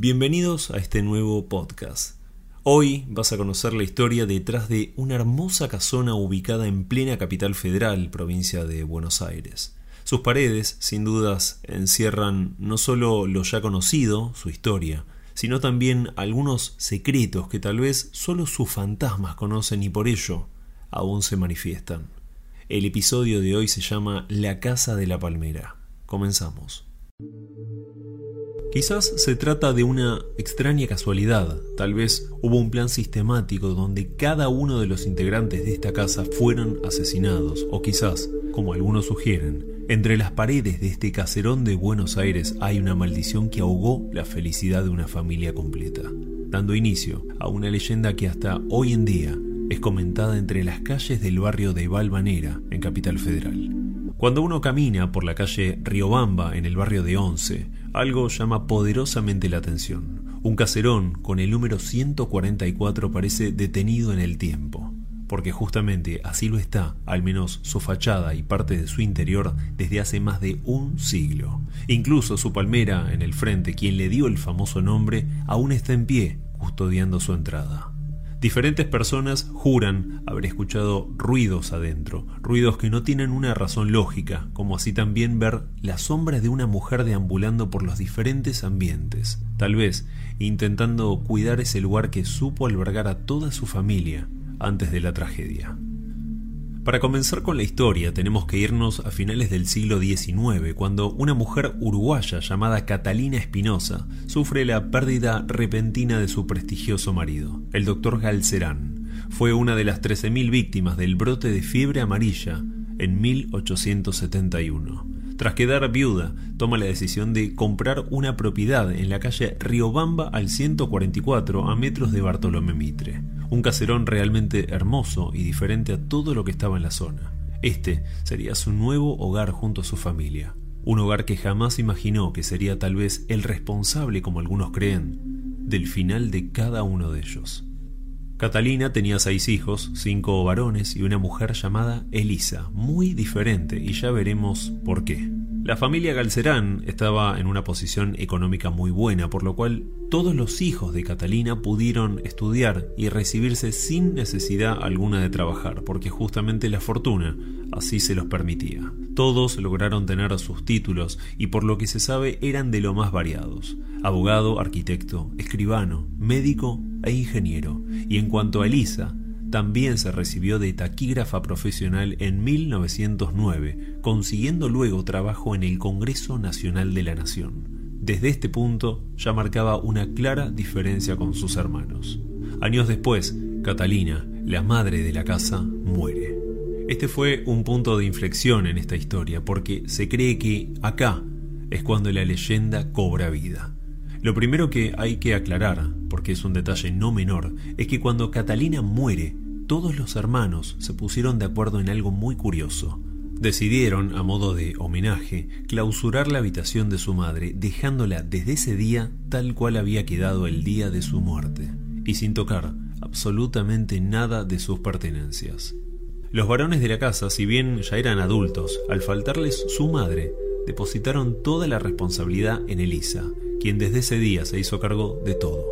Bienvenidos a este nuevo podcast. Hoy vas a conocer la historia detrás de una hermosa casona ubicada en plena capital federal, provincia de Buenos Aires. Sus paredes, sin dudas, encierran no solo lo ya conocido, su historia, sino también algunos secretos que tal vez solo sus fantasmas conocen y por ello aún se manifiestan. El episodio de hoy se llama La Casa de la Palmera. Comenzamos. Quizás se trata de una extraña casualidad, tal vez hubo un plan sistemático donde cada uno de los integrantes de esta casa fueron asesinados, o quizás, como algunos sugieren, entre las paredes de este caserón de Buenos Aires hay una maldición que ahogó la felicidad de una familia completa, dando inicio a una leyenda que hasta hoy en día es comentada entre las calles del barrio de Valvanera, en Capital Federal. Cuando uno camina por la calle Riobamba en el barrio de Once, algo llama poderosamente la atención. Un caserón con el número 144 parece detenido en el tiempo, porque justamente así lo está, al menos su fachada y parte de su interior, desde hace más de un siglo. Incluso su palmera en el frente, quien le dio el famoso nombre, aún está en pie, custodiando su entrada. Diferentes personas juran haber escuchado ruidos adentro, ruidos que no tienen una razón lógica, como así también ver la sombra de una mujer deambulando por los diferentes ambientes, tal vez intentando cuidar ese lugar que supo albergar a toda su familia antes de la tragedia. Para comenzar con la historia tenemos que irnos a finales del siglo XIX, cuando una mujer uruguaya llamada Catalina Espinosa sufre la pérdida repentina de su prestigioso marido, el doctor Galcerán. Fue una de las 13.000 víctimas del brote de fiebre amarilla en 1871. Tras quedar viuda, toma la decisión de comprar una propiedad en la calle Riobamba al 144 a metros de Bartolomé Mitre un caserón realmente hermoso y diferente a todo lo que estaba en la zona. Este sería su nuevo hogar junto a su familia, un hogar que jamás imaginó que sería tal vez el responsable, como algunos creen, del final de cada uno de ellos. Catalina tenía seis hijos, cinco varones y una mujer llamada Elisa, muy diferente, y ya veremos por qué. La familia Galcerán estaba en una posición económica muy buena, por lo cual todos los hijos de Catalina pudieron estudiar y recibirse sin necesidad alguna de trabajar, porque justamente la fortuna así se los permitía. Todos lograron tener sus títulos y por lo que se sabe eran de lo más variados. Abogado, arquitecto, escribano, médico e ingeniero. Y en cuanto a Elisa, también se recibió de taquígrafa profesional en 1909, consiguiendo luego trabajo en el Congreso Nacional de la Nación. Desde este punto ya marcaba una clara diferencia con sus hermanos. Años después, Catalina, la madre de la casa, muere. Este fue un punto de inflexión en esta historia porque se cree que acá es cuando la leyenda cobra vida. Lo primero que hay que aclarar, porque es un detalle no menor, es que cuando Catalina muere, todos los hermanos se pusieron de acuerdo en algo muy curioso. Decidieron, a modo de homenaje, clausurar la habitación de su madre, dejándola desde ese día tal cual había quedado el día de su muerte, y sin tocar absolutamente nada de sus pertenencias. Los varones de la casa, si bien ya eran adultos, al faltarles su madre, depositaron toda la responsabilidad en Elisa, quien desde ese día se hizo cargo de todo,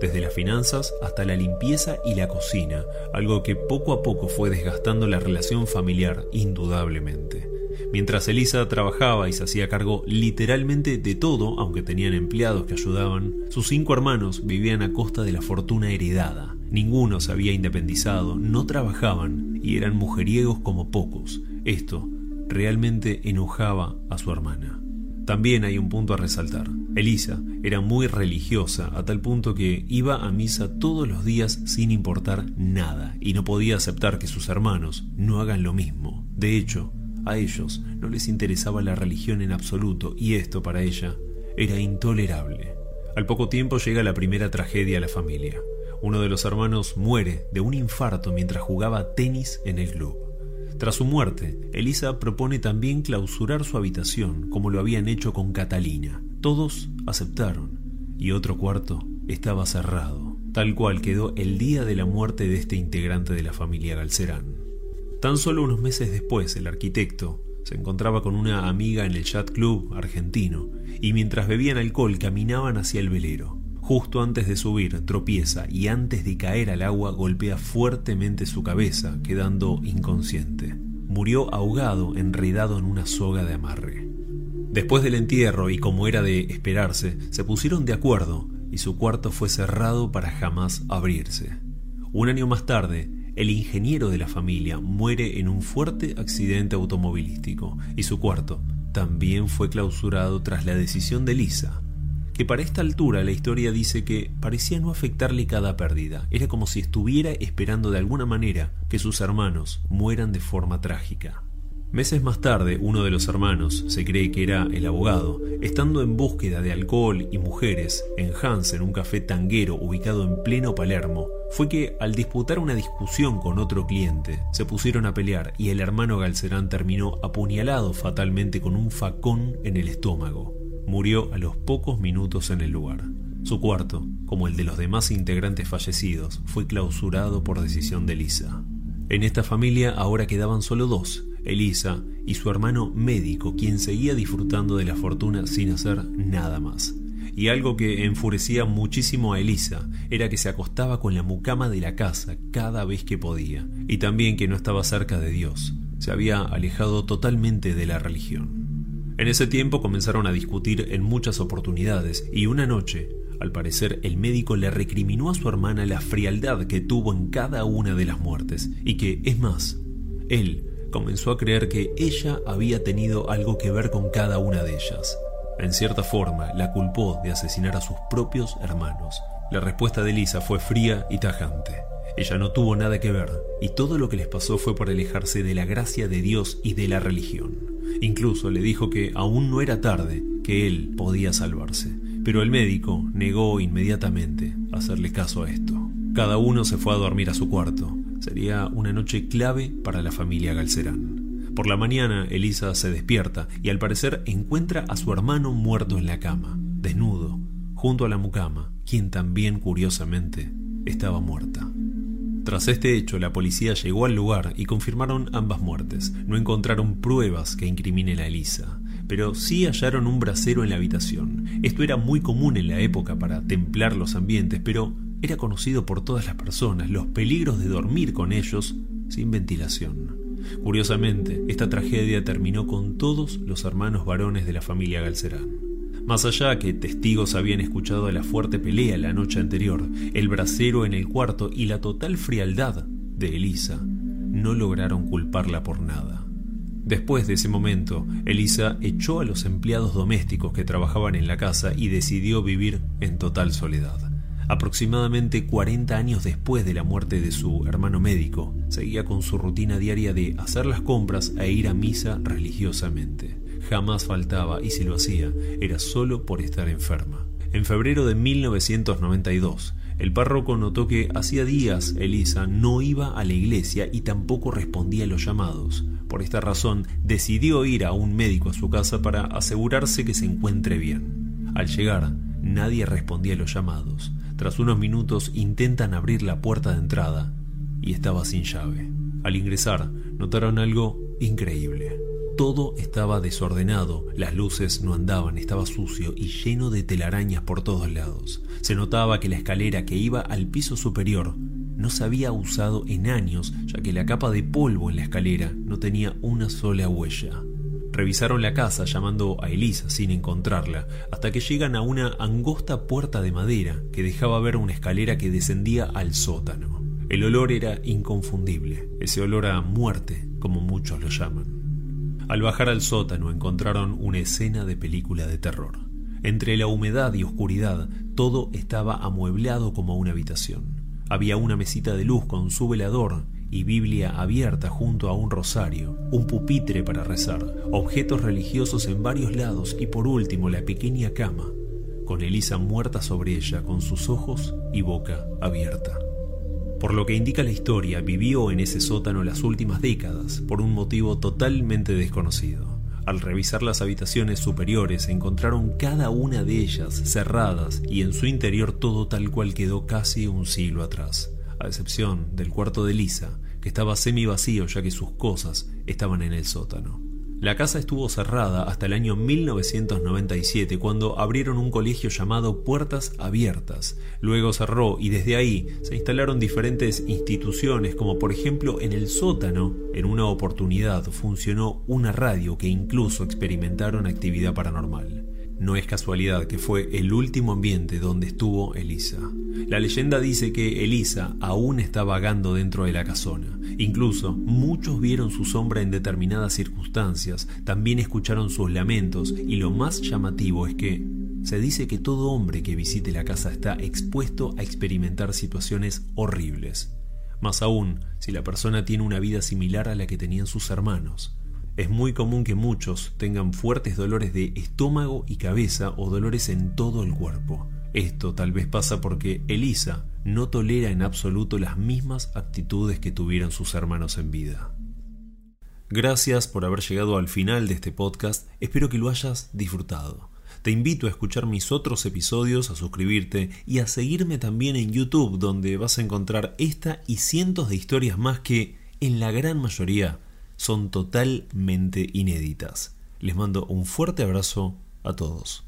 desde las finanzas hasta la limpieza y la cocina, algo que poco a poco fue desgastando la relación familiar indudablemente. Mientras Elisa trabajaba y se hacía cargo literalmente de todo, aunque tenían empleados que ayudaban, sus cinco hermanos vivían a costa de la fortuna heredada. Ninguno se había independizado, no trabajaban y eran mujeriegos como pocos. Esto realmente enojaba a su hermana. También hay un punto a resaltar. Elisa era muy religiosa a tal punto que iba a misa todos los días sin importar nada y no podía aceptar que sus hermanos no hagan lo mismo. De hecho, a ellos no les interesaba la religión en absoluto y esto para ella era intolerable. Al poco tiempo llega la primera tragedia a la familia. Uno de los hermanos muere de un infarto mientras jugaba tenis en el club. Tras su muerte, Elisa propone también clausurar su habitación, como lo habían hecho con Catalina. Todos aceptaron, y otro cuarto estaba cerrado, tal cual quedó el día de la muerte de este integrante de la familia Galcerán. Tan solo unos meses después, el arquitecto se encontraba con una amiga en el Chat Club argentino, y mientras bebían alcohol caminaban hacia el velero. Justo antes de subir, tropieza y antes de caer al agua golpea fuertemente su cabeza, quedando inconsciente. Murió ahogado, enredado en una soga de amarre. Después del entierro, y como era de esperarse, se pusieron de acuerdo y su cuarto fue cerrado para jamás abrirse. Un año más tarde, el ingeniero de la familia muere en un fuerte accidente automovilístico y su cuarto también fue clausurado tras la decisión de Lisa, que para esta altura la historia dice que parecía no afectarle cada pérdida, era como si estuviera esperando de alguna manera que sus hermanos mueran de forma trágica. Meses más tarde, uno de los hermanos, se cree que era el abogado, estando en búsqueda de alcohol y mujeres en Hans, en un café tanguero ubicado en pleno Palermo, fue que al disputar una discusión con otro cliente, se pusieron a pelear y el hermano Galcerán terminó apuñalado fatalmente con un facón en el estómago. Murió a los pocos minutos en el lugar. Su cuarto, como el de los demás integrantes fallecidos, fue clausurado por decisión de Lisa. En esta familia ahora quedaban solo dos, Elisa y su hermano médico, quien seguía disfrutando de la fortuna sin hacer nada más. Y algo que enfurecía muchísimo a Elisa era que se acostaba con la mucama de la casa cada vez que podía, y también que no estaba cerca de Dios, se había alejado totalmente de la religión. En ese tiempo comenzaron a discutir en muchas oportunidades, y una noche, al parecer, el médico le recriminó a su hermana la frialdad que tuvo en cada una de las muertes, y que, es más, él comenzó a creer que ella había tenido algo que ver con cada una de ellas. En cierta forma, la culpó de asesinar a sus propios hermanos. La respuesta de Lisa fue fría y tajante. Ella no tuvo nada que ver, y todo lo que les pasó fue por alejarse de la gracia de Dios y de la religión. Incluso le dijo que aún no era tarde, que él podía salvarse. Pero el médico negó inmediatamente hacerle caso a esto. Cada uno se fue a dormir a su cuarto, Sería una noche clave para la familia Galcerán. Por la mañana, Elisa se despierta y al parecer encuentra a su hermano muerto en la cama, desnudo, junto a la mucama, quien también curiosamente estaba muerta. Tras este hecho, la policía llegó al lugar y confirmaron ambas muertes. No encontraron pruebas que incriminen a Elisa, pero sí hallaron un brasero en la habitación. Esto era muy común en la época para templar los ambientes, pero era conocido por todas las personas los peligros de dormir con ellos sin ventilación. Curiosamente, esta tragedia terminó con todos los hermanos varones de la familia Galcerán. Más allá que testigos habían escuchado la fuerte pelea la noche anterior, el brasero en el cuarto y la total frialdad de Elisa, no lograron culparla por nada. Después de ese momento, Elisa echó a los empleados domésticos que trabajaban en la casa y decidió vivir en total soledad. Aproximadamente 40 años después de la muerte de su hermano médico, seguía con su rutina diaria de hacer las compras e ir a misa religiosamente. Jamás faltaba y si lo hacía, era solo por estar enferma. En febrero de 1992, el párroco notó que hacía días Elisa no iba a la iglesia y tampoco respondía a los llamados. Por esta razón, decidió ir a un médico a su casa para asegurarse que se encuentre bien. Al llegar, nadie respondía a los llamados. Tras unos minutos intentan abrir la puerta de entrada y estaba sin llave. Al ingresar notaron algo increíble. Todo estaba desordenado, las luces no andaban, estaba sucio y lleno de telarañas por todos lados. Se notaba que la escalera que iba al piso superior no se había usado en años, ya que la capa de polvo en la escalera no tenía una sola huella. Revisaron la casa llamando a Elisa sin encontrarla, hasta que llegan a una angosta puerta de madera que dejaba ver una escalera que descendía al sótano. El olor era inconfundible, ese olor a muerte, como muchos lo llaman. Al bajar al sótano encontraron una escena de película de terror. Entre la humedad y oscuridad, todo estaba amueblado como una habitación. Había una mesita de luz con su velador y Biblia abierta junto a un rosario, un pupitre para rezar, objetos religiosos en varios lados y por último la pequeña cama, con Elisa muerta sobre ella con sus ojos y boca abierta. Por lo que indica la historia, vivió en ese sótano las últimas décadas por un motivo totalmente desconocido. Al revisar las habitaciones superiores encontraron cada una de ellas cerradas y en su interior todo tal cual quedó casi un siglo atrás a excepción del cuarto de Lisa, que estaba semi vacío ya que sus cosas estaban en el sótano. La casa estuvo cerrada hasta el año 1997 cuando abrieron un colegio llamado Puertas Abiertas. Luego cerró y desde ahí se instalaron diferentes instituciones como por ejemplo en el sótano, en una oportunidad funcionó una radio que incluso experimentaron actividad paranormal. No es casualidad que fue el último ambiente donde estuvo Elisa. La leyenda dice que Elisa aún está vagando dentro de la casona. Incluso muchos vieron su sombra en determinadas circunstancias, también escucharon sus lamentos y lo más llamativo es que se dice que todo hombre que visite la casa está expuesto a experimentar situaciones horribles. Más aún si la persona tiene una vida similar a la que tenían sus hermanos. Es muy común que muchos tengan fuertes dolores de estómago y cabeza o dolores en todo el cuerpo. Esto tal vez pasa porque Elisa no tolera en absoluto las mismas actitudes que tuvieron sus hermanos en vida. Gracias por haber llegado al final de este podcast, espero que lo hayas disfrutado. Te invito a escuchar mis otros episodios, a suscribirte y a seguirme también en YouTube donde vas a encontrar esta y cientos de historias más que, en la gran mayoría, son totalmente inéditas. Les mando un fuerte abrazo a todos.